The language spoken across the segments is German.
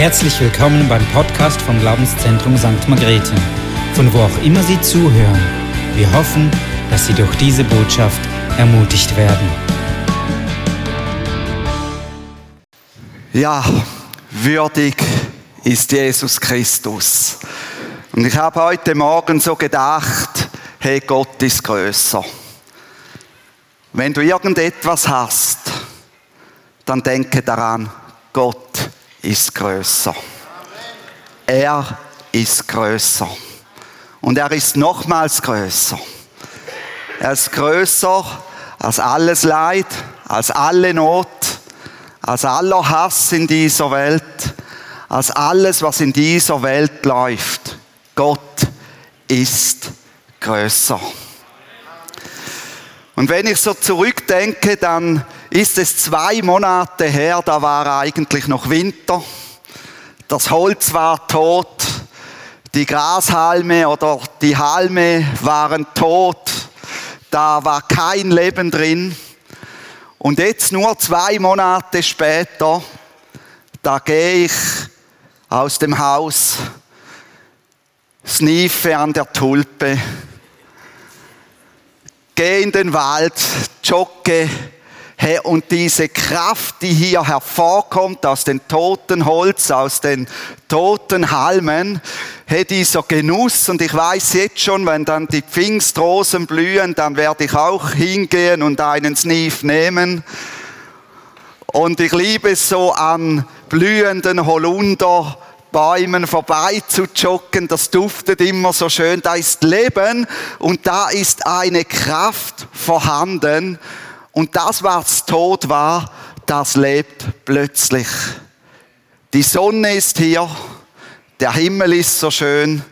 Herzlich willkommen beim Podcast vom Glaubenszentrum St. Margrethe, von wo auch immer Sie zuhören. Wir hoffen, dass Sie durch diese Botschaft ermutigt werden. Ja, würdig ist Jesus Christus. Und ich habe heute Morgen so gedacht, hey, Gott ist größer. Wenn du irgendetwas hast, dann denke daran, Gott ist größer. Er ist größer. Und er ist nochmals größer. Er ist größer als alles Leid, als alle Not, als aller Hass in dieser Welt, als alles, was in dieser Welt läuft. Gott ist größer. Und wenn ich so zurückdenke, dann ist es zwei Monate her, da war eigentlich noch Winter. Das Holz war tot, die Grashalme oder die Halme waren tot, da war kein Leben drin. Und jetzt nur zwei Monate später, da gehe ich aus dem Haus, sniefe an der Tulpe, gehe in den Wald, jogge, Hey, und diese Kraft, die hier hervorkommt aus den toten Holz, aus den toten Halmen, hey, dieser Genuss, und ich weiß jetzt schon, wenn dann die Pfingstrosen blühen, dann werde ich auch hingehen und einen Sneef nehmen. Und ich liebe es so an blühenden Holunder, Bäumen vorbei zu joggen, das duftet immer so schön, da ist Leben und da ist eine Kraft vorhanden und das, was tot war, das lebt plötzlich. Die Sonne ist hier, der Himmel ist so schön.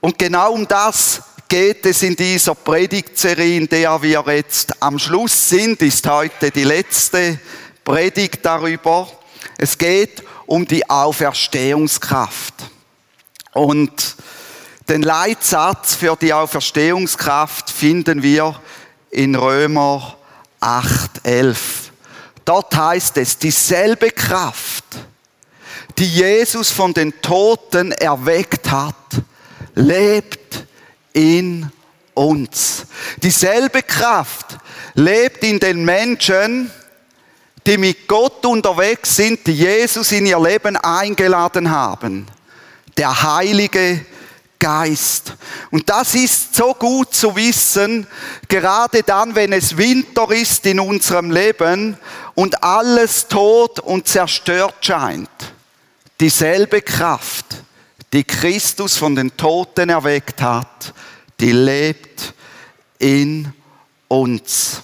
Und genau um das geht es in dieser Predigtserie, in der wir jetzt am Schluss sind, ist heute die letzte Predigt darüber. Es geht um die Auferstehungskraft. Und den Leitsatz für die Auferstehungskraft finden wir in Römer 8, 11. Dort heißt es, dieselbe Kraft, die Jesus von den Toten erweckt hat, lebt in uns. Dieselbe Kraft lebt in den Menschen, die mit Gott unterwegs sind, die Jesus in ihr Leben eingeladen haben. Der Heilige Geist. Und das ist so gut zu wissen, gerade dann, wenn es Winter ist in unserem Leben und alles tot und zerstört scheint. Dieselbe Kraft, die Christus von den Toten erweckt hat, die lebt in uns.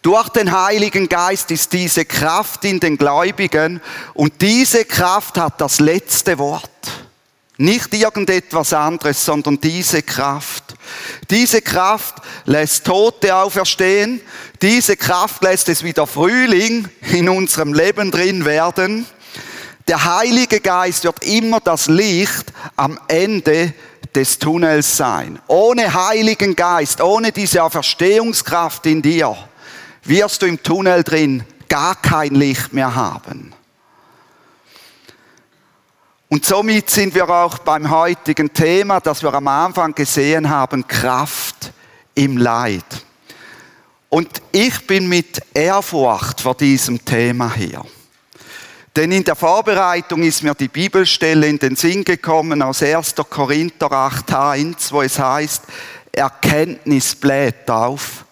Durch den Heiligen Geist ist diese Kraft in den Gläubigen und diese Kraft hat das letzte Wort. Nicht irgendetwas anderes, sondern diese Kraft. Diese Kraft lässt Tote auferstehen. Diese Kraft lässt es wieder Frühling in unserem Leben drin werden. Der Heilige Geist wird immer das Licht am Ende des Tunnels sein. Ohne Heiligen Geist, ohne diese Auferstehungskraft in dir, wirst du im Tunnel drin gar kein Licht mehr haben. Und somit sind wir auch beim heutigen Thema, das wir am Anfang gesehen haben, Kraft im Leid. Und ich bin mit Ehrfurcht vor diesem Thema hier. Denn in der Vorbereitung ist mir die Bibelstelle in den Sinn gekommen aus 1. Korinther 8.1, wo es heißt, Erkenntnis bläht auf,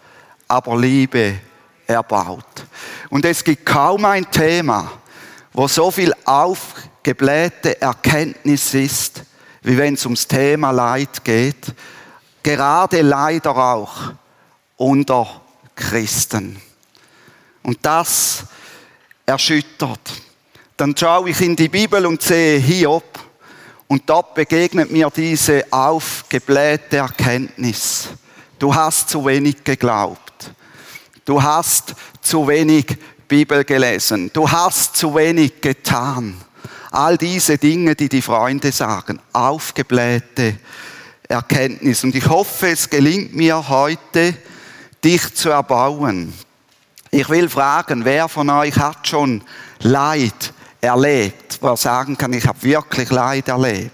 aber Liebe erbaut. Und es gibt kaum ein Thema, wo so viel auf geblähte Erkenntnis ist, wie wenn es ums Thema Leid geht, gerade leider auch unter Christen. Und das erschüttert. Dann schaue ich in die Bibel und sehe Hiob und dort begegnet mir diese aufgeblähte Erkenntnis. Du hast zu wenig geglaubt. Du hast zu wenig Bibel gelesen. Du hast zu wenig getan. All diese Dinge, die die Freunde sagen, aufgeblähte Erkenntnis. Und ich hoffe, es gelingt mir heute, dich zu erbauen. Ich will fragen, wer von euch hat schon Leid erlebt? wo er sagen kann, ich habe wirklich Leid erlebt.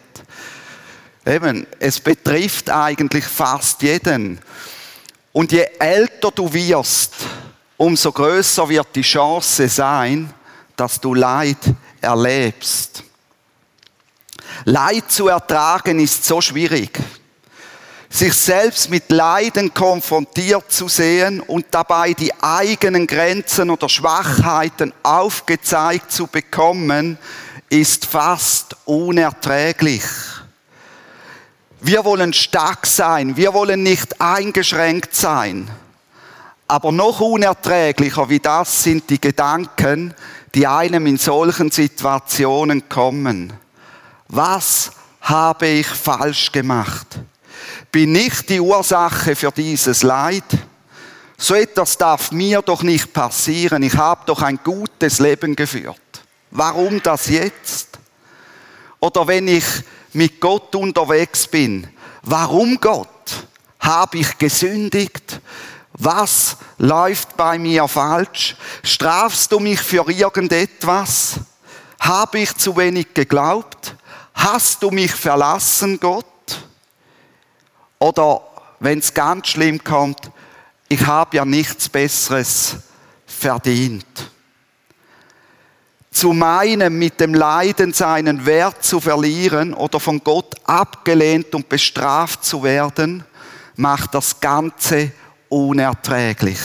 Eben, es betrifft eigentlich fast jeden. Und je älter du wirst, umso größer wird die Chance sein, dass du Leid erlebst. Leid zu ertragen ist so schwierig. Sich selbst mit Leiden konfrontiert zu sehen und dabei die eigenen Grenzen oder Schwachheiten aufgezeigt zu bekommen, ist fast unerträglich. Wir wollen stark sein, wir wollen nicht eingeschränkt sein. Aber noch unerträglicher wie das sind die Gedanken, die einem in solchen Situationen kommen. Was habe ich falsch gemacht? Bin ich die Ursache für dieses Leid? So etwas darf mir doch nicht passieren. Ich habe doch ein gutes Leben geführt. Warum das jetzt? Oder wenn ich mit Gott unterwegs bin, warum Gott? Habe ich gesündigt? Was läuft bei mir falsch? Strafst du mich für irgendetwas? Habe ich zu wenig geglaubt? Hast du mich verlassen, Gott? Oder wenn es ganz schlimm kommt, ich habe ja nichts Besseres verdient. Zu meinen, mit dem Leiden seinen Wert zu verlieren oder von Gott abgelehnt und bestraft zu werden, macht das Ganze unerträglich.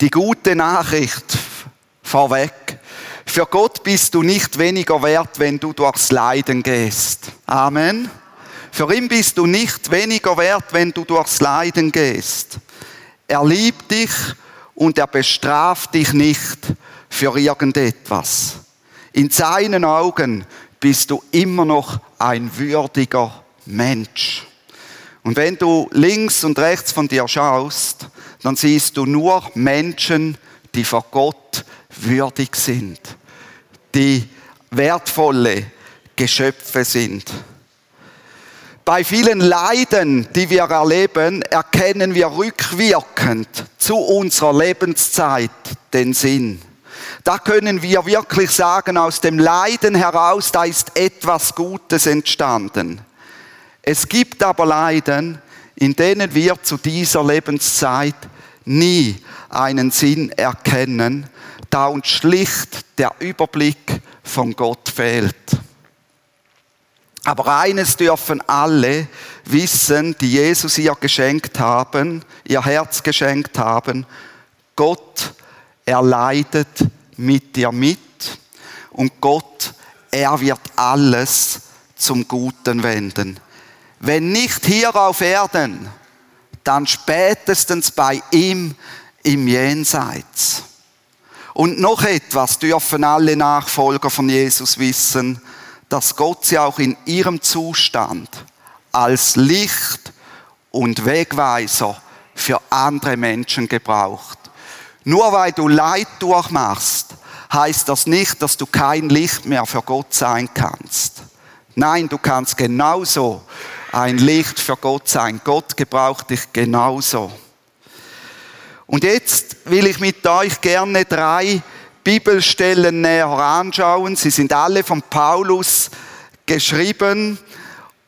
Die gute Nachricht vorweg. Für Gott bist du nicht weniger wert, wenn du durchs Leiden gehst. Amen. Für ihn bist du nicht weniger wert, wenn du durchs Leiden gehst. Er liebt dich und er bestraft dich nicht für irgendetwas. In seinen Augen bist du immer noch ein würdiger Mensch. Und wenn du links und rechts von dir schaust, dann siehst du nur Menschen, die vor Gott würdig sind, die wertvolle Geschöpfe sind. Bei vielen Leiden, die wir erleben, erkennen wir rückwirkend zu unserer Lebenszeit den Sinn. Da können wir wirklich sagen, aus dem Leiden heraus, da ist etwas Gutes entstanden. Es gibt aber Leiden, in denen wir zu dieser Lebenszeit nie einen Sinn erkennen, da uns schlicht der Überblick von Gott fehlt. Aber eines dürfen alle wissen, die Jesus ihr geschenkt haben, ihr Herz geschenkt haben, Gott, er leidet mit dir mit und Gott, er wird alles zum Guten wenden. Wenn nicht hier auf Erden, dann spätestens bei ihm im Jenseits. Und noch etwas dürfen alle Nachfolger von Jesus wissen, dass Gott sie auch in ihrem Zustand als Licht und Wegweiser für andere Menschen gebraucht. Nur weil du Leid durchmachst, heißt das nicht, dass du kein Licht mehr für Gott sein kannst. Nein, du kannst genauso ein Licht für Gott sein. Gott gebraucht dich genauso. Und jetzt will ich mit euch gerne drei Bibelstellen näher anschauen. Sie sind alle von Paulus geschrieben.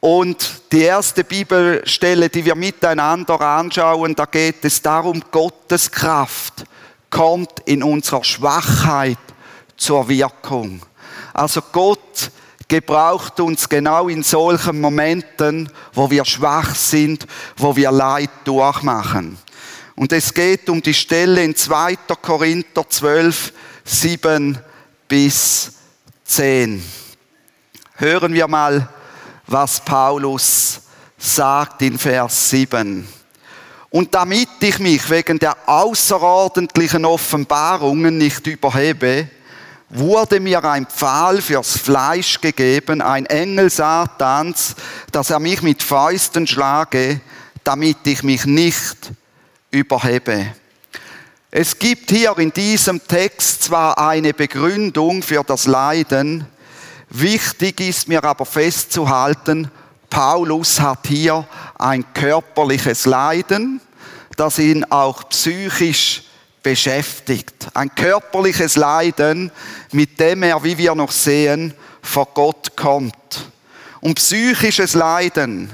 Und die erste Bibelstelle, die wir miteinander anschauen, da geht es darum, Gottes Kraft kommt in unserer Schwachheit zur Wirkung. Also Gott gebraucht uns genau in solchen Momenten, wo wir schwach sind, wo wir Leid durchmachen. Und es geht um die Stelle in 2. Korinther 12, 7 bis 10. Hören wir mal, was Paulus sagt in Vers 7. Und damit ich mich wegen der außerordentlichen Offenbarungen nicht überhebe, wurde mir ein Pfahl fürs Fleisch gegeben, ein Engel Satans, dass er mich mit Fäusten schlage, damit ich mich nicht überhebe. Es gibt hier in diesem Text zwar eine Begründung für das Leiden, wichtig ist mir aber festzuhalten, Paulus hat hier ein körperliches Leiden, das ihn auch psychisch beschäftigt. Ein körperliches Leiden, mit dem er, wie wir noch sehen, vor Gott kommt. Und psychisches Leiden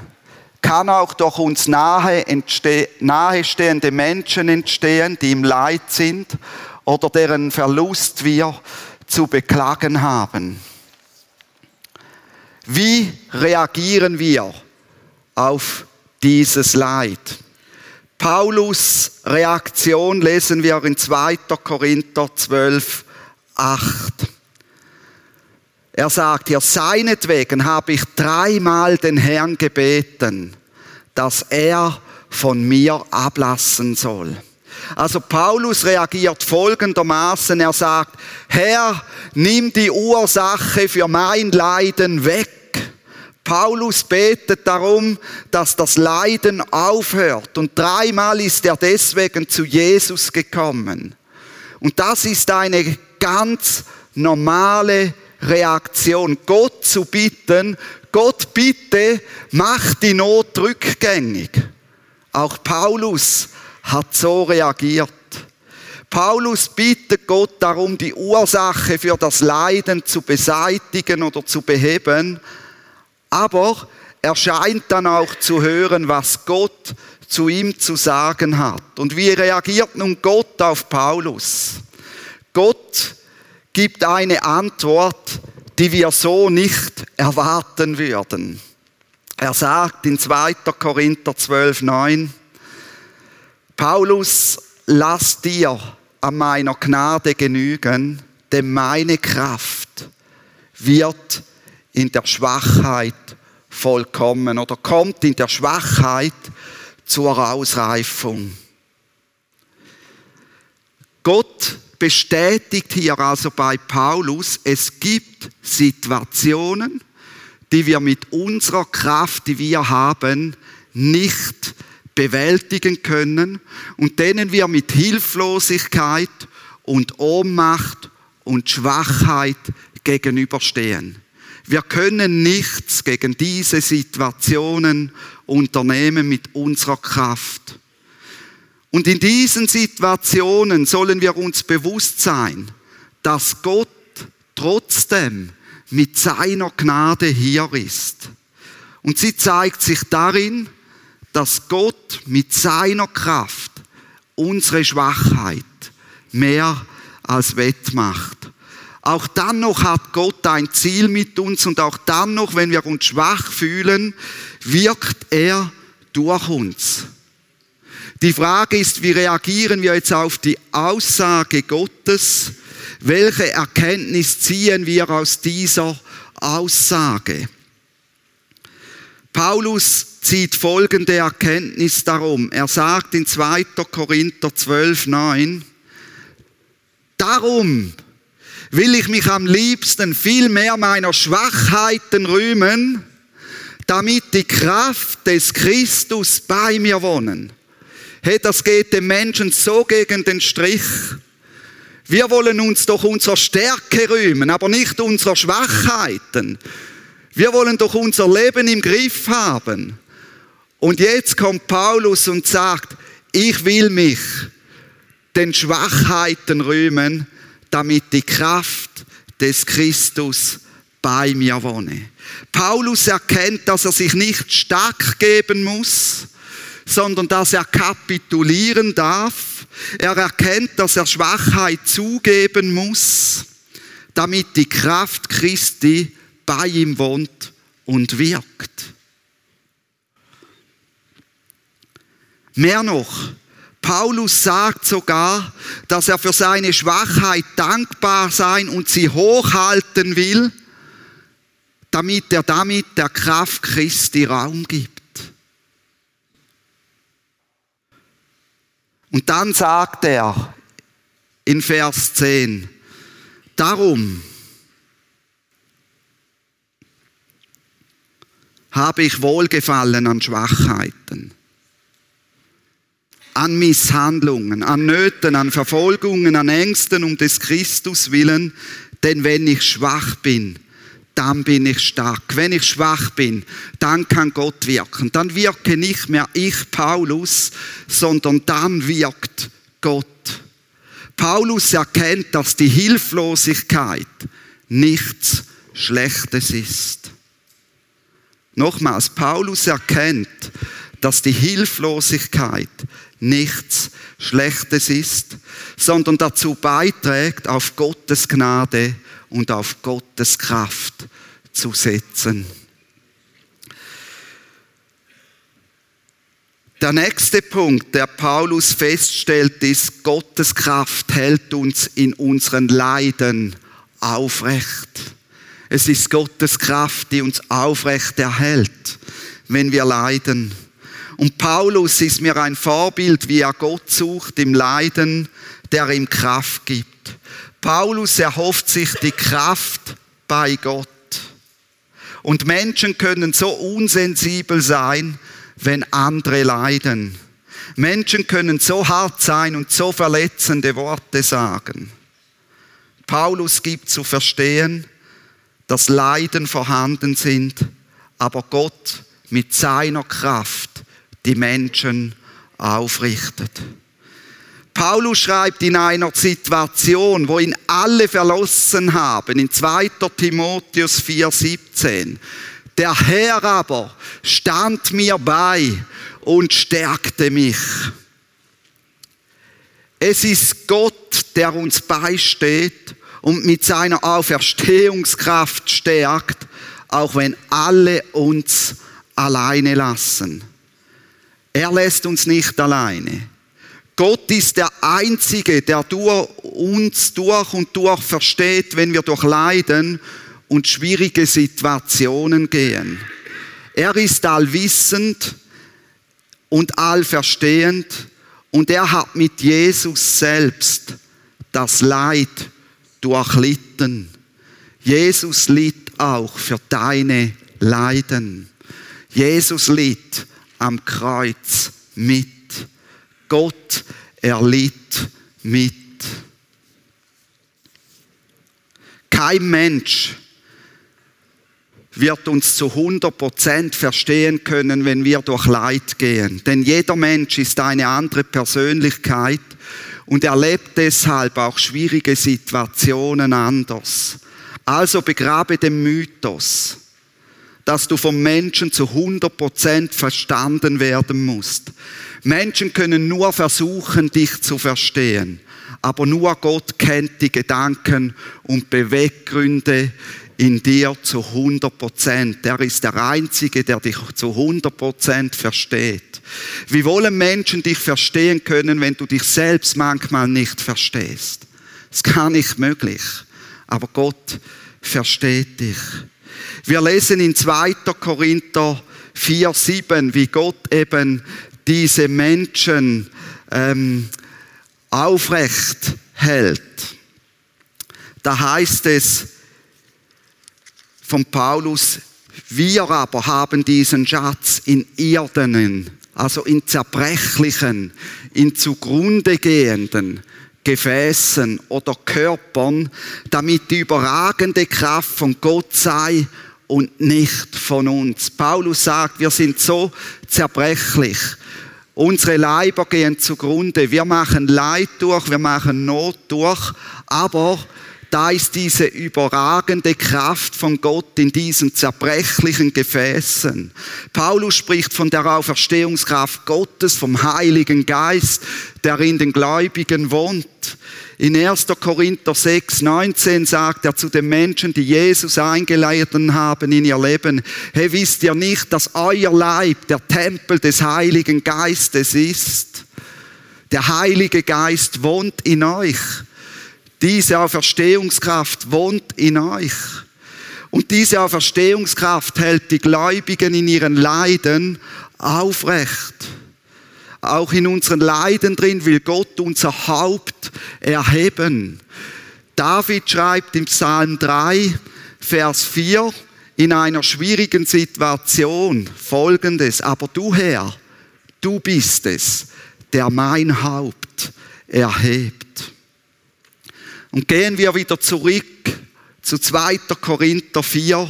kann auch durch uns nahe nahestehende Menschen entstehen, die im Leid sind oder deren Verlust wir zu beklagen haben. Wie reagieren wir auf dieses Leid? Paulus Reaktion lesen wir in 2. Korinther 12, 8. Er sagt hier, seinetwegen habe ich dreimal den Herrn gebeten, dass er von mir ablassen soll. Also Paulus reagiert folgendermaßen, er sagt, Herr, nimm die Ursache für mein Leiden weg. Paulus betet darum, dass das Leiden aufhört. Und dreimal ist er deswegen zu Jesus gekommen. Und das ist eine ganz normale Reaktion. Gott zu bitten, Gott bitte, mach die Not rückgängig. Auch Paulus hat so reagiert. Paulus bittet Gott darum, die Ursache für das Leiden zu beseitigen oder zu beheben, aber er scheint dann auch zu hören, was Gott zu ihm zu sagen hat. Und wie reagiert nun Gott auf Paulus? Gott gibt eine Antwort, die wir so nicht erwarten würden. Er sagt in 2. Korinther 12, 9, Paulus, lass dir an meiner Gnade genügen, denn meine Kraft wird in der Schwachheit vollkommen oder kommt in der Schwachheit zur Ausreifung. Gott bestätigt hier also bei Paulus, es gibt Situationen, die wir mit unserer Kraft, die wir haben, nicht bewältigen können und denen wir mit Hilflosigkeit und Ohnmacht und Schwachheit gegenüberstehen. Wir können nichts gegen diese Situationen unternehmen mit unserer Kraft. Und in diesen Situationen sollen wir uns bewusst sein, dass Gott trotzdem mit seiner Gnade hier ist. Und sie zeigt sich darin, dass Gott mit seiner Kraft unsere Schwachheit mehr als wettmacht. Auch dann noch hat Gott ein Ziel mit uns und auch dann noch, wenn wir uns schwach fühlen, wirkt er durch uns. Die Frage ist, wie reagieren wir jetzt auf die Aussage Gottes? Welche Erkenntnis ziehen wir aus dieser Aussage? Paulus zieht folgende Erkenntnis darum. Er sagt in 2. Korinther 12, 9, Darum will ich mich am liebsten viel mehr meiner Schwachheiten rühmen, damit die Kraft des Christus bei mir wohnen. Hey, das geht dem Menschen so gegen den Strich. Wir wollen uns doch unserer Stärke rühmen, aber nicht unserer Schwachheiten. Wir wollen doch unser Leben im Griff haben. Und jetzt kommt Paulus und sagt, ich will mich den Schwachheiten rühmen, damit die Kraft des Christus bei mir wohne. Paulus erkennt, dass er sich nicht stark geben muss, sondern dass er kapitulieren darf. Er erkennt, dass er Schwachheit zugeben muss, damit die Kraft Christi bei ihm wohnt und wirkt. Mehr noch, Paulus sagt sogar, dass er für seine Schwachheit dankbar sein und sie hochhalten will, damit er damit der Kraft Christi Raum gibt. Und dann sagt er in Vers 10, darum habe ich Wohlgefallen an Schwachheiten an Misshandlungen, an Nöten, an Verfolgungen, an Ängsten um des Christus willen, denn wenn ich schwach bin, dann bin ich stark. Wenn ich schwach bin, dann kann Gott wirken. Dann wirke nicht mehr ich, Paulus, sondern dann wirkt Gott. Paulus erkennt, dass die Hilflosigkeit nichts Schlechtes ist. Nochmals, Paulus erkennt, dass die Hilflosigkeit nichts Schlechtes ist, sondern dazu beiträgt, auf Gottes Gnade und auf Gottes Kraft zu setzen. Der nächste Punkt, der Paulus feststellt, ist, Gottes Kraft hält uns in unseren Leiden aufrecht. Es ist Gottes Kraft, die uns aufrecht erhält, wenn wir leiden. Und Paulus ist mir ein Vorbild, wie er Gott sucht im Leiden, der ihm Kraft gibt. Paulus erhofft sich die Kraft bei Gott. Und Menschen können so unsensibel sein, wenn andere leiden. Menschen können so hart sein und so verletzende Worte sagen. Paulus gibt zu verstehen, dass Leiden vorhanden sind, aber Gott mit seiner Kraft die Menschen aufrichtet. Paulus schreibt in einer Situation, wo ihn alle verlassen haben, in 2. Timotheus 4,17. Der Herr aber stand mir bei und stärkte mich. Es ist Gott, der uns beisteht und mit seiner Auferstehungskraft stärkt, auch wenn alle uns alleine lassen. Er lässt uns nicht alleine. Gott ist der Einzige, der uns durch und durch versteht, wenn wir durch Leiden und schwierige Situationen gehen. Er ist allwissend und allverstehend und er hat mit Jesus selbst das Leid durchlitten. Jesus litt auch für deine Leiden. Jesus litt am Kreuz mit. Gott erlitt mit. Kein Mensch wird uns zu 100% verstehen können, wenn wir durch Leid gehen. Denn jeder Mensch ist eine andere Persönlichkeit und erlebt deshalb auch schwierige Situationen anders. Also begrabe den Mythos dass du vom Menschen zu 100% verstanden werden musst. Menschen können nur versuchen, dich zu verstehen. Aber nur Gott kennt die Gedanken und Beweggründe in dir zu 100%. Er ist der Einzige, der dich zu 100% versteht. Wie wollen Menschen dich verstehen können, wenn du dich selbst manchmal nicht verstehst? Das ist gar nicht möglich. Aber Gott versteht dich. Wir lesen in 2. Korinther 4, 7, wie Gott eben diese Menschen ähm, aufrecht hält. Da heißt es von Paulus, wir aber haben diesen Schatz in irdenen, also in zerbrechlichen, in zugrunde gehenden, Gefäßen oder Körpern, damit die überragende Kraft von Gott sei und nicht von uns. Paulus sagt, wir sind so zerbrechlich. Unsere Leiber gehen zugrunde. Wir machen Leid durch, wir machen Not durch, aber da ist diese überragende Kraft von Gott in diesen zerbrechlichen Gefäßen. Paulus spricht von der Auferstehungskraft Gottes, vom Heiligen Geist, der in den Gläubigen wohnt. In 1. Korinther 6, 19 sagt er zu den Menschen, die Jesus eingeladen haben in ihr Leben, hey, wisst ihr nicht, dass euer Leib der Tempel des Heiligen Geistes ist? Der Heilige Geist wohnt in euch. Diese Auferstehungskraft wohnt in euch. Und diese Auferstehungskraft hält die Gläubigen in ihren Leiden aufrecht. Auch in unseren Leiden drin will Gott unser Haupt erheben. David schreibt im Psalm 3, Vers 4, in einer schwierigen Situation folgendes, aber du Herr, du bist es, der mein Haupt erhebt. Und gehen wir wieder zurück zu 2. Korinther 4,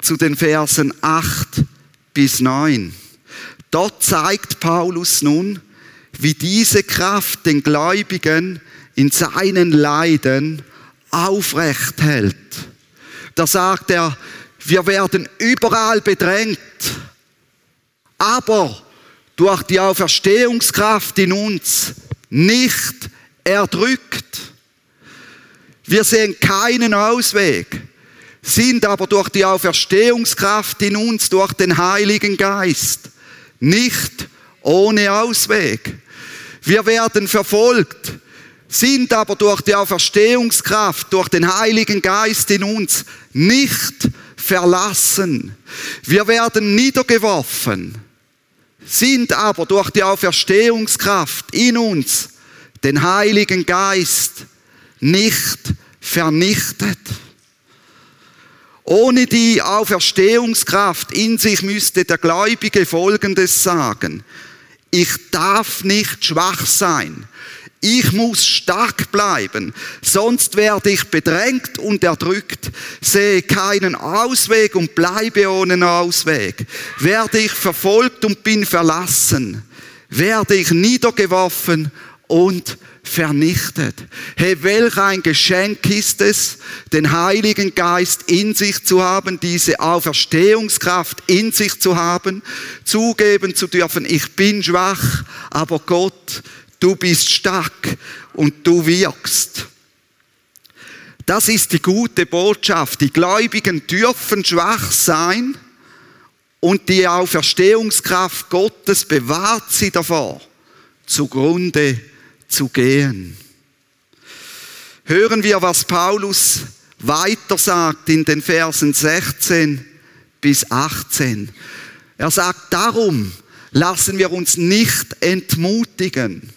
zu den Versen 8 bis 9. Dort zeigt Paulus nun, wie diese Kraft den Gläubigen in seinen Leiden aufrecht hält. Da sagt er, wir werden überall bedrängt, aber durch die Auferstehungskraft in uns nicht erdrückt. Wir sehen keinen Ausweg, sind aber durch die Auferstehungskraft in uns, durch den Heiligen Geist, nicht ohne Ausweg. Wir werden verfolgt, sind aber durch die Auferstehungskraft, durch den Heiligen Geist in uns nicht verlassen. Wir werden niedergeworfen, sind aber durch die Auferstehungskraft in uns, den Heiligen Geist, nicht vernichtet. Ohne die Auferstehungskraft in sich müsste der Gläubige Folgendes sagen. Ich darf nicht schwach sein. Ich muss stark bleiben, sonst werde ich bedrängt und erdrückt, sehe keinen Ausweg und bleibe ohne Ausweg. Werde ich verfolgt und bin verlassen, werde ich niedergeworfen und vernichtet. Hey, welch ein Geschenk ist es, den Heiligen Geist in sich zu haben, diese Auferstehungskraft in sich zu haben, zugeben zu dürfen, ich bin schwach, aber Gott, du bist stark und du wirkst. Das ist die gute Botschaft. Die Gläubigen dürfen schwach sein und die Auferstehungskraft Gottes bewahrt sie davor, zugrunde zu gehen. Hören wir, was Paulus weiter sagt in den Versen 16 bis 18. Er sagt, darum lassen wir uns nicht entmutigen,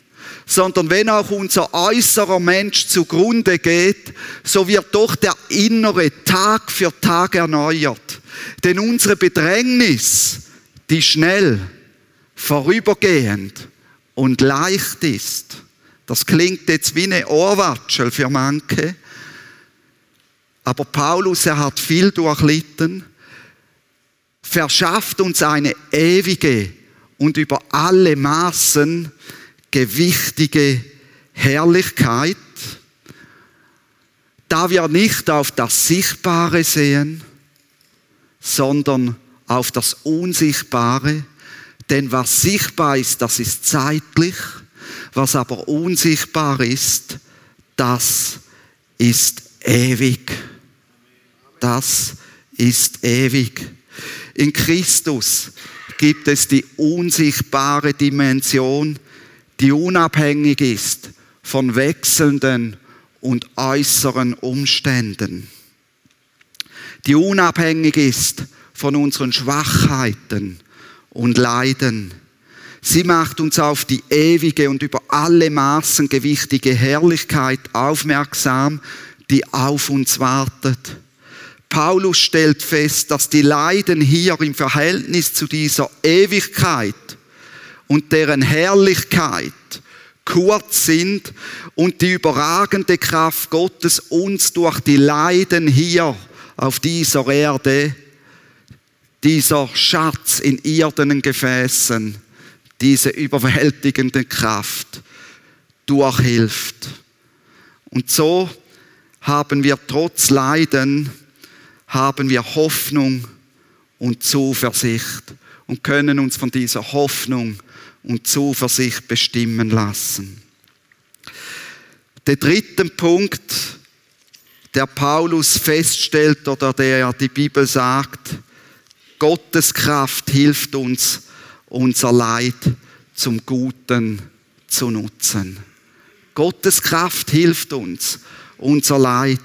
sondern wenn auch unser äußerer Mensch zugrunde geht, so wird doch der innere Tag für Tag erneuert. Denn unsere Bedrängnis, die schnell, vorübergehend und leicht ist, das klingt jetzt wie eine Ohrwatschel für manche. Aber Paulus, er hat viel durchlitten, verschafft uns eine ewige und über alle Maßen gewichtige Herrlichkeit, da wir nicht auf das Sichtbare sehen, sondern auf das Unsichtbare. Denn was sichtbar ist, das ist zeitlich was aber unsichtbar ist, das ist ewig. Das ist ewig. In Christus gibt es die unsichtbare Dimension, die unabhängig ist von wechselnden und äußeren Umständen. Die unabhängig ist von unseren Schwachheiten und Leiden. Sie macht uns auf die ewige und über alle Maßen gewichtige Herrlichkeit aufmerksam, die auf uns wartet. Paulus stellt fest, dass die Leiden hier im Verhältnis zu dieser Ewigkeit und deren Herrlichkeit kurz sind und die überragende Kraft Gottes uns durch die Leiden hier auf dieser Erde, dieser Schatz in irdenen Gefäßen, diese überwältigende Kraft durchhilft. Und so haben wir trotz Leiden, haben wir Hoffnung und Zuversicht und können uns von dieser Hoffnung und Zuversicht bestimmen lassen. Der dritte Punkt, der Paulus feststellt oder der die Bibel sagt, Gottes Kraft hilft uns, unser Leid zum Guten zu nutzen. Gottes Kraft hilft uns, unser Leid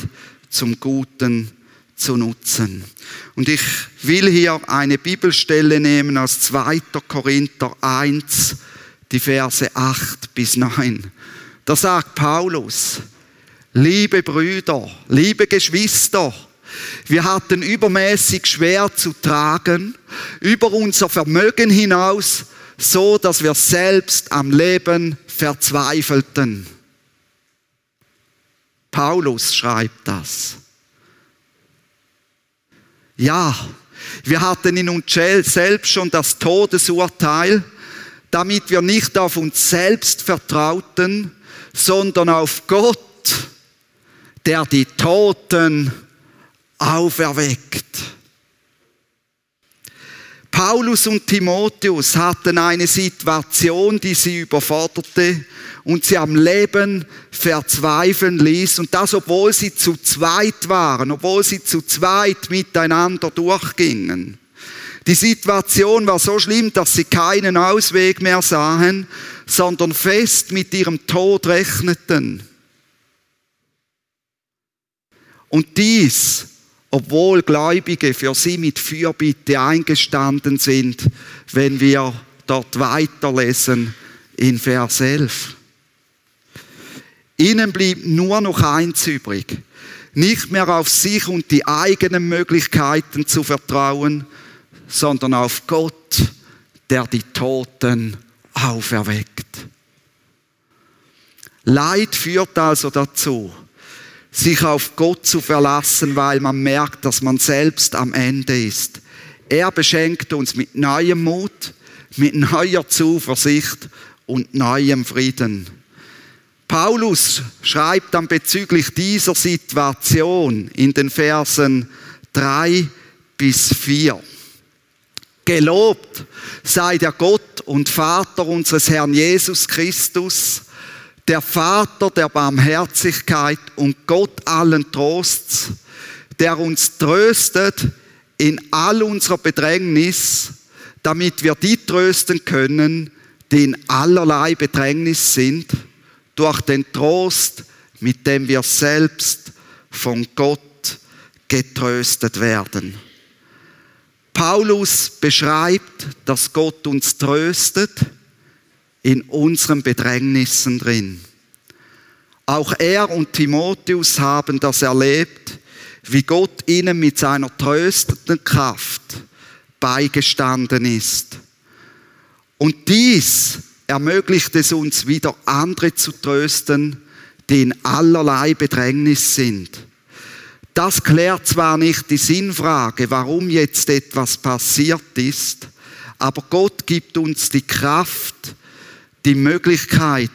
zum Guten zu nutzen. Und ich will hier eine Bibelstelle nehmen aus 2. Korinther 1, die Verse 8 bis 9. Da sagt Paulus, liebe Brüder, liebe Geschwister, wir hatten übermäßig schwer zu tragen, über unser Vermögen hinaus, so dass wir selbst am Leben verzweifelten. Paulus schreibt das. Ja, wir hatten in uns selbst schon das Todesurteil, damit wir nicht auf uns selbst vertrauten, sondern auf Gott, der die Toten auferweckt. Paulus und Timotheus hatten eine Situation, die sie überforderte und sie am Leben verzweifeln ließ. Und das, obwohl sie zu zweit waren, obwohl sie zu zweit miteinander durchgingen. Die Situation war so schlimm, dass sie keinen Ausweg mehr sahen, sondern fest mit ihrem Tod rechneten. Und dies obwohl Gläubige für sie mit Fürbitte eingestanden sind, wenn wir dort weiterlesen in Vers 11. Ihnen blieb nur noch eins übrig, nicht mehr auf sich und die eigenen Möglichkeiten zu vertrauen, sondern auf Gott, der die Toten auferweckt. Leid führt also dazu, sich auf Gott zu verlassen, weil man merkt, dass man selbst am Ende ist. Er beschenkt uns mit neuem Mut, mit neuer Zuversicht und neuem Frieden. Paulus schreibt dann bezüglich dieser Situation in den Versen drei bis vier. Gelobt sei der Gott und Vater unseres Herrn Jesus Christus, der Vater der Barmherzigkeit und Gott allen Trosts, der uns tröstet in all unserer Bedrängnis, damit wir die trösten können, die in allerlei Bedrängnis sind, durch den Trost, mit dem wir selbst von Gott getröstet werden. Paulus beschreibt, dass Gott uns tröstet, in unseren Bedrängnissen drin. Auch er und Timotheus haben das erlebt, wie Gott ihnen mit seiner tröstenden Kraft beigestanden ist. Und dies ermöglicht es uns wieder andere zu trösten, die in allerlei Bedrängnis sind. Das klärt zwar nicht die Sinnfrage, warum jetzt etwas passiert ist, aber Gott gibt uns die Kraft, die Möglichkeit,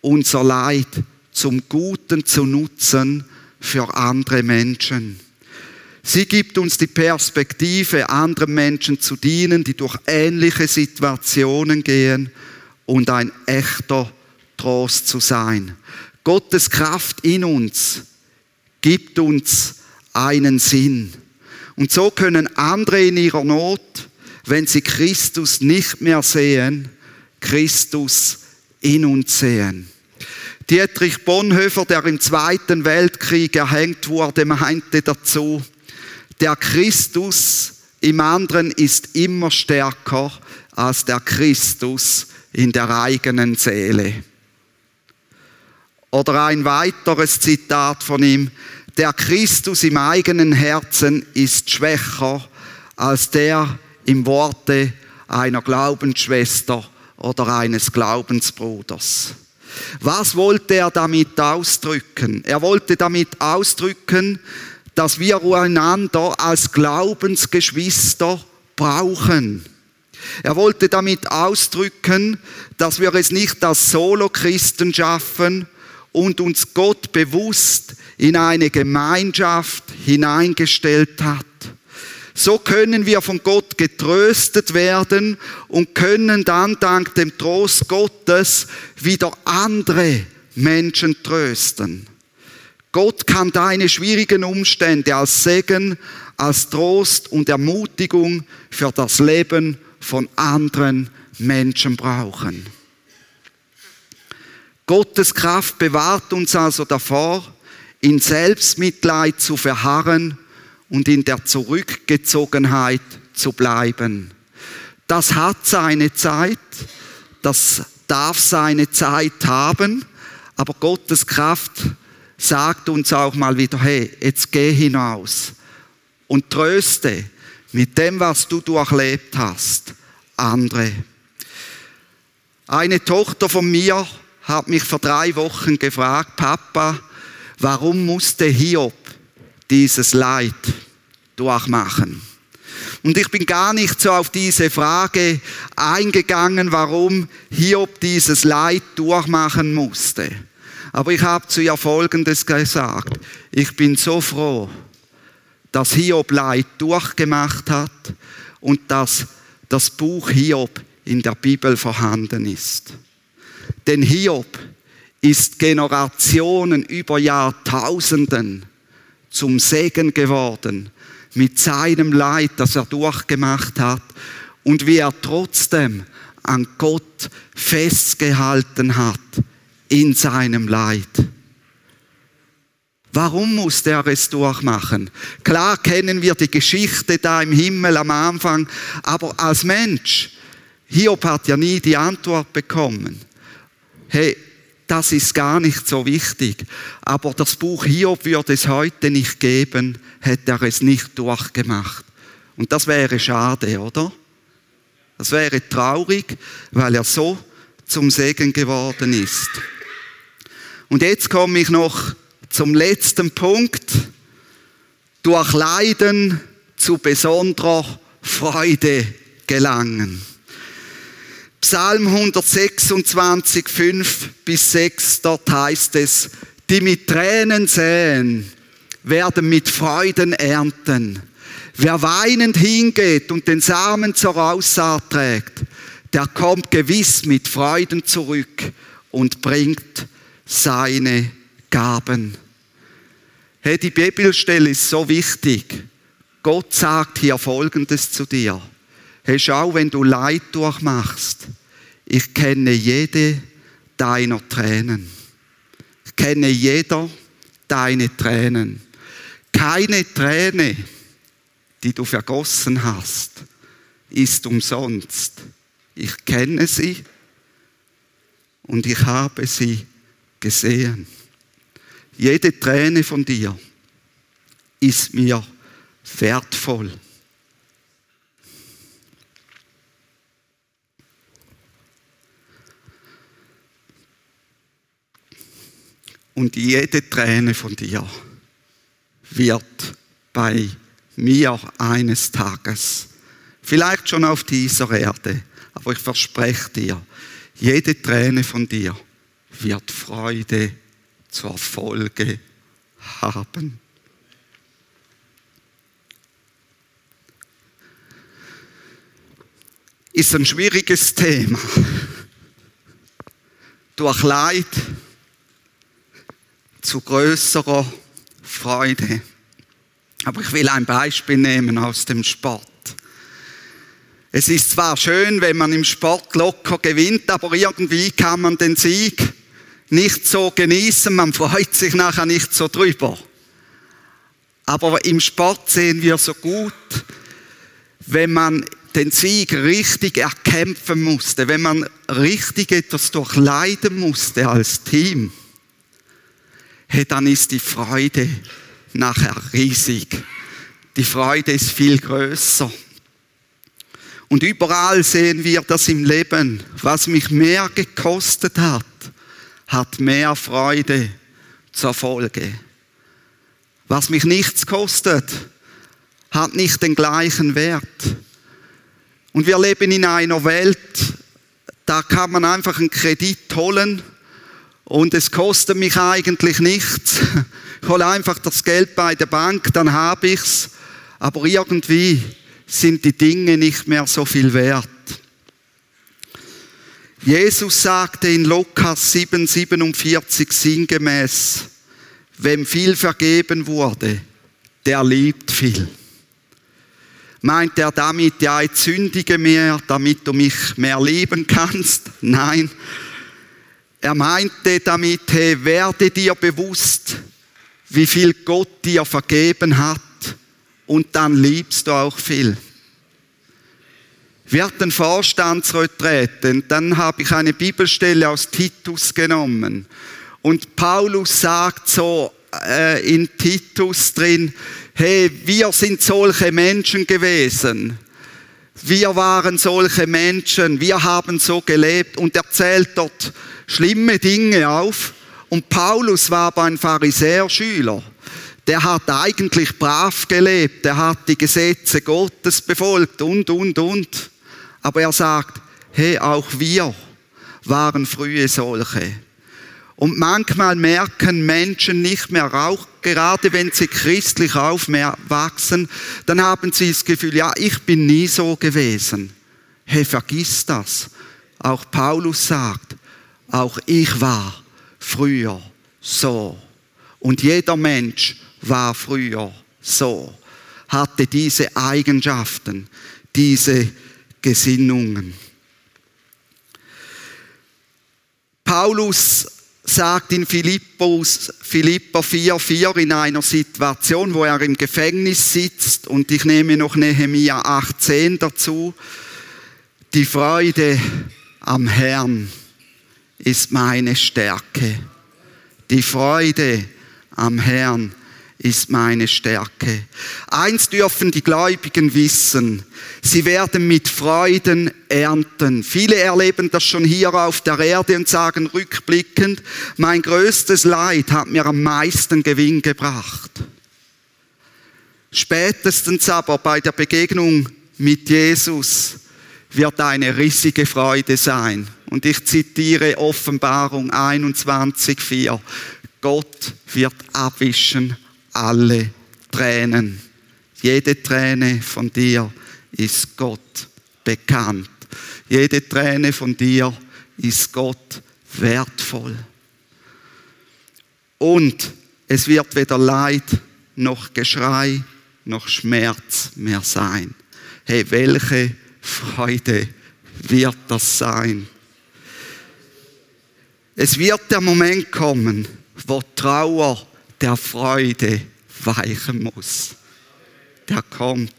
unser Leid zum Guten zu nutzen für andere Menschen. Sie gibt uns die Perspektive, anderen Menschen zu dienen, die durch ähnliche Situationen gehen und ein echter Trost zu sein. Gottes Kraft in uns gibt uns einen Sinn. Und so können andere in ihrer Not, wenn sie Christus nicht mehr sehen, Christus in uns sehen. Dietrich Bonhoeffer, der im Zweiten Weltkrieg erhängt wurde, meinte dazu, der Christus im anderen ist immer stärker als der Christus in der eigenen Seele. Oder ein weiteres Zitat von ihm, der Christus im eigenen Herzen ist schwächer als der im Worte einer Glaubensschwester oder eines Glaubensbruders. Was wollte er damit ausdrücken? Er wollte damit ausdrücken, dass wir einander als Glaubensgeschwister brauchen. Er wollte damit ausdrücken, dass wir es nicht als Solo-Christen schaffen und uns Gott bewusst in eine Gemeinschaft hineingestellt hat. So können wir von Gott getröstet werden und können dann dank dem Trost Gottes wieder andere Menschen trösten. Gott kann deine schwierigen Umstände als Segen, als Trost und Ermutigung für das Leben von anderen Menschen brauchen. Gottes Kraft bewahrt uns also davor, in Selbstmitleid zu verharren und in der Zurückgezogenheit zu bleiben. Das hat seine Zeit, das darf seine Zeit haben, aber Gottes Kraft sagt uns auch mal wieder, hey, jetzt geh hinaus und tröste mit dem, was du durchlebt hast, andere. Eine Tochter von mir hat mich vor drei Wochen gefragt, Papa, warum musste Hiob dieses Leid durchmachen. Und ich bin gar nicht so auf diese Frage eingegangen, warum Hiob dieses Leid durchmachen musste. Aber ich habe zu ihr Folgendes gesagt. Ich bin so froh, dass Hiob Leid durchgemacht hat und dass das Buch Hiob in der Bibel vorhanden ist. Denn Hiob ist Generationen über Jahrtausenden zum Segen geworden mit seinem Leid, das er durchgemacht hat und wie er trotzdem an Gott festgehalten hat in seinem Leid. Warum musste er es durchmachen? Klar kennen wir die Geschichte da im Himmel am Anfang, aber als Mensch, Hiob hat ja nie die Antwort bekommen. Hey, das ist gar nicht so wichtig. Aber das Buch Hiob würde es heute nicht geben, hätte er es nicht durchgemacht. Und das wäre schade, oder? Das wäre traurig, weil er so zum Segen geworden ist. Und jetzt komme ich noch zum letzten Punkt. Durch Leiden zu besonderer Freude gelangen. Psalm 126, 5 bis 6, dort heißt es, die mit Tränen säen, werden mit Freuden ernten. Wer weinend hingeht und den Samen zur Aussaat trägt, der kommt gewiss mit Freuden zurück und bringt seine Gaben. Hey, die Bibelstelle ist so wichtig. Gott sagt hier Folgendes zu dir. Hey, schau, wenn du Leid durchmachst, ich kenne jede deiner Tränen. Ich kenne jeder deine Tränen. Keine Träne, die du vergossen hast, ist umsonst. Ich kenne sie und ich habe sie gesehen. Jede Träne von dir ist mir wertvoll. Und jede Träne von dir wird bei mir eines Tages, vielleicht schon auf dieser Erde, aber ich verspreche dir, jede Träne von dir wird Freude zur Folge haben. Ist ein schwieriges Thema. Durch Leid zu größerer Freude. Aber ich will ein Beispiel nehmen aus dem Sport. Es ist zwar schön, wenn man im Sport locker gewinnt, aber irgendwie kann man den Sieg nicht so genießen, man freut sich nachher nicht so drüber. Aber im Sport sehen wir so gut, wenn man den Sieg richtig erkämpfen musste, wenn man richtig etwas durchleiden musste als Team hey, dann ist die Freude nachher riesig. Die Freude ist viel größer. Und überall sehen wir das im Leben. Was mich mehr gekostet hat, hat mehr Freude zur Folge. Was mich nichts kostet, hat nicht den gleichen Wert. Und wir leben in einer Welt, da kann man einfach einen Kredit holen und es kostet mich eigentlich nichts. Ich hole einfach das Geld bei der Bank, dann habe ich's. Aber irgendwie sind die Dinge nicht mehr so viel wert. Jesus sagte in Lukas 7, 47 sinngemäß, wem viel vergeben wurde, der liebt viel. Meint er damit, ja, jetzt sündige mehr, damit du mich mehr lieben kannst? Nein, er meinte damit, hey, werde dir bewusst, wie viel Gott dir vergeben hat und dann liebst du auch viel. Wir hatten Vorstandsretreten, dann habe ich eine Bibelstelle aus Titus genommen. Und Paulus sagt so äh, in Titus drin, hey, wir sind solche Menschen gewesen. Wir waren solche Menschen, wir haben so gelebt und erzählt dort schlimme Dinge auf. Und Paulus war aber ein Pharisäerschüler. Der hat eigentlich brav gelebt, der hat die Gesetze Gottes befolgt und, und, und. Aber er sagt, hey, auch wir waren frühe solche. Und manchmal merken Menschen nicht mehr, auch gerade wenn sie christlich aufwachsen, dann haben sie das Gefühl, ja, ich bin nie so gewesen. Hey, vergiss das. Auch Paulus sagt, auch ich war früher so. Und jeder Mensch war früher so, hatte diese Eigenschaften, diese Gesinnungen. Paulus sagt in Philippus, Philippa 4,4 in einer Situation, wo er im Gefängnis sitzt, und ich nehme noch Nehemia 18 dazu, die Freude am Herrn ist meine Stärke. Die Freude am Herrn ist meine Stärke. Eins dürfen die Gläubigen wissen, sie werden mit Freuden ernten. Viele erleben das schon hier auf der Erde und sagen rückblickend, mein größtes Leid hat mir am meisten Gewinn gebracht. Spätestens aber bei der Begegnung mit Jesus wird eine riesige Freude sein. Und ich zitiere Offenbarung 21,4. Gott wird abwischen alle Tränen. Jede Träne von dir ist Gott bekannt. Jede Träne von dir ist Gott wertvoll. Und es wird weder Leid noch Geschrei noch Schmerz mehr sein. Hey, welche Freude wird das sein? Es wird der Moment kommen, wo Trauer der Freude weichen muss. Der kommt.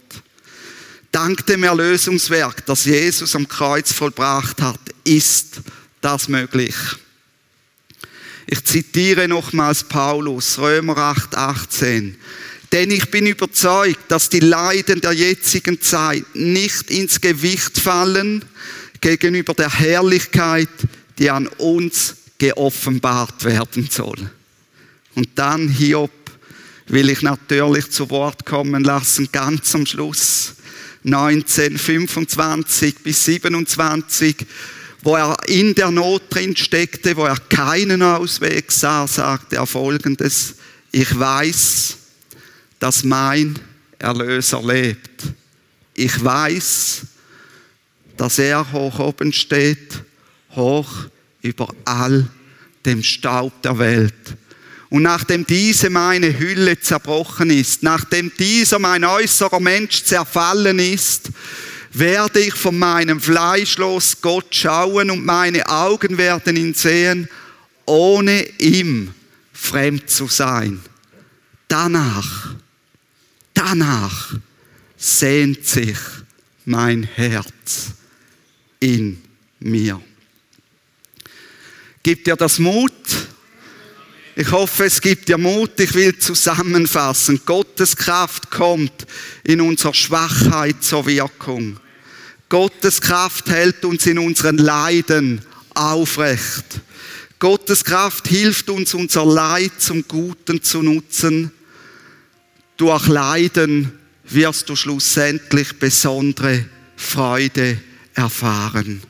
Dank dem Erlösungswerk, das Jesus am Kreuz vollbracht hat, ist das möglich. Ich zitiere nochmals Paulus, Römer 8, 18. Denn ich bin überzeugt, dass die Leiden der jetzigen Zeit nicht ins Gewicht fallen gegenüber der Herrlichkeit, die an uns geoffenbart werden soll. Und dann Hiob will ich natürlich zu Wort kommen lassen, ganz am Schluss. 19, 25 bis 27, wo er in der Not drin steckte, wo er keinen Ausweg sah, sagte er folgendes, ich weiß, dass mein Erlöser lebt. Ich weiß, dass er hoch oben steht, hoch über all dem Staub der Welt. Und nachdem diese meine Hülle zerbrochen ist, nachdem dieser mein äußerer Mensch zerfallen ist, werde ich von meinem Fleisch los Gott schauen und meine Augen werden ihn sehen, ohne ihm fremd zu sein. Danach, danach sehnt sich mein Herz in mir. Gibt dir das Mut? Ich hoffe, es gibt dir Mut. Ich will zusammenfassen. Gottes Kraft kommt in unserer Schwachheit zur Wirkung. Gottes Kraft hält uns in unseren Leiden aufrecht. Gottes Kraft hilft uns, unser Leid zum Guten zu nutzen. Durch Leiden wirst du schlussendlich besondere Freude erfahren.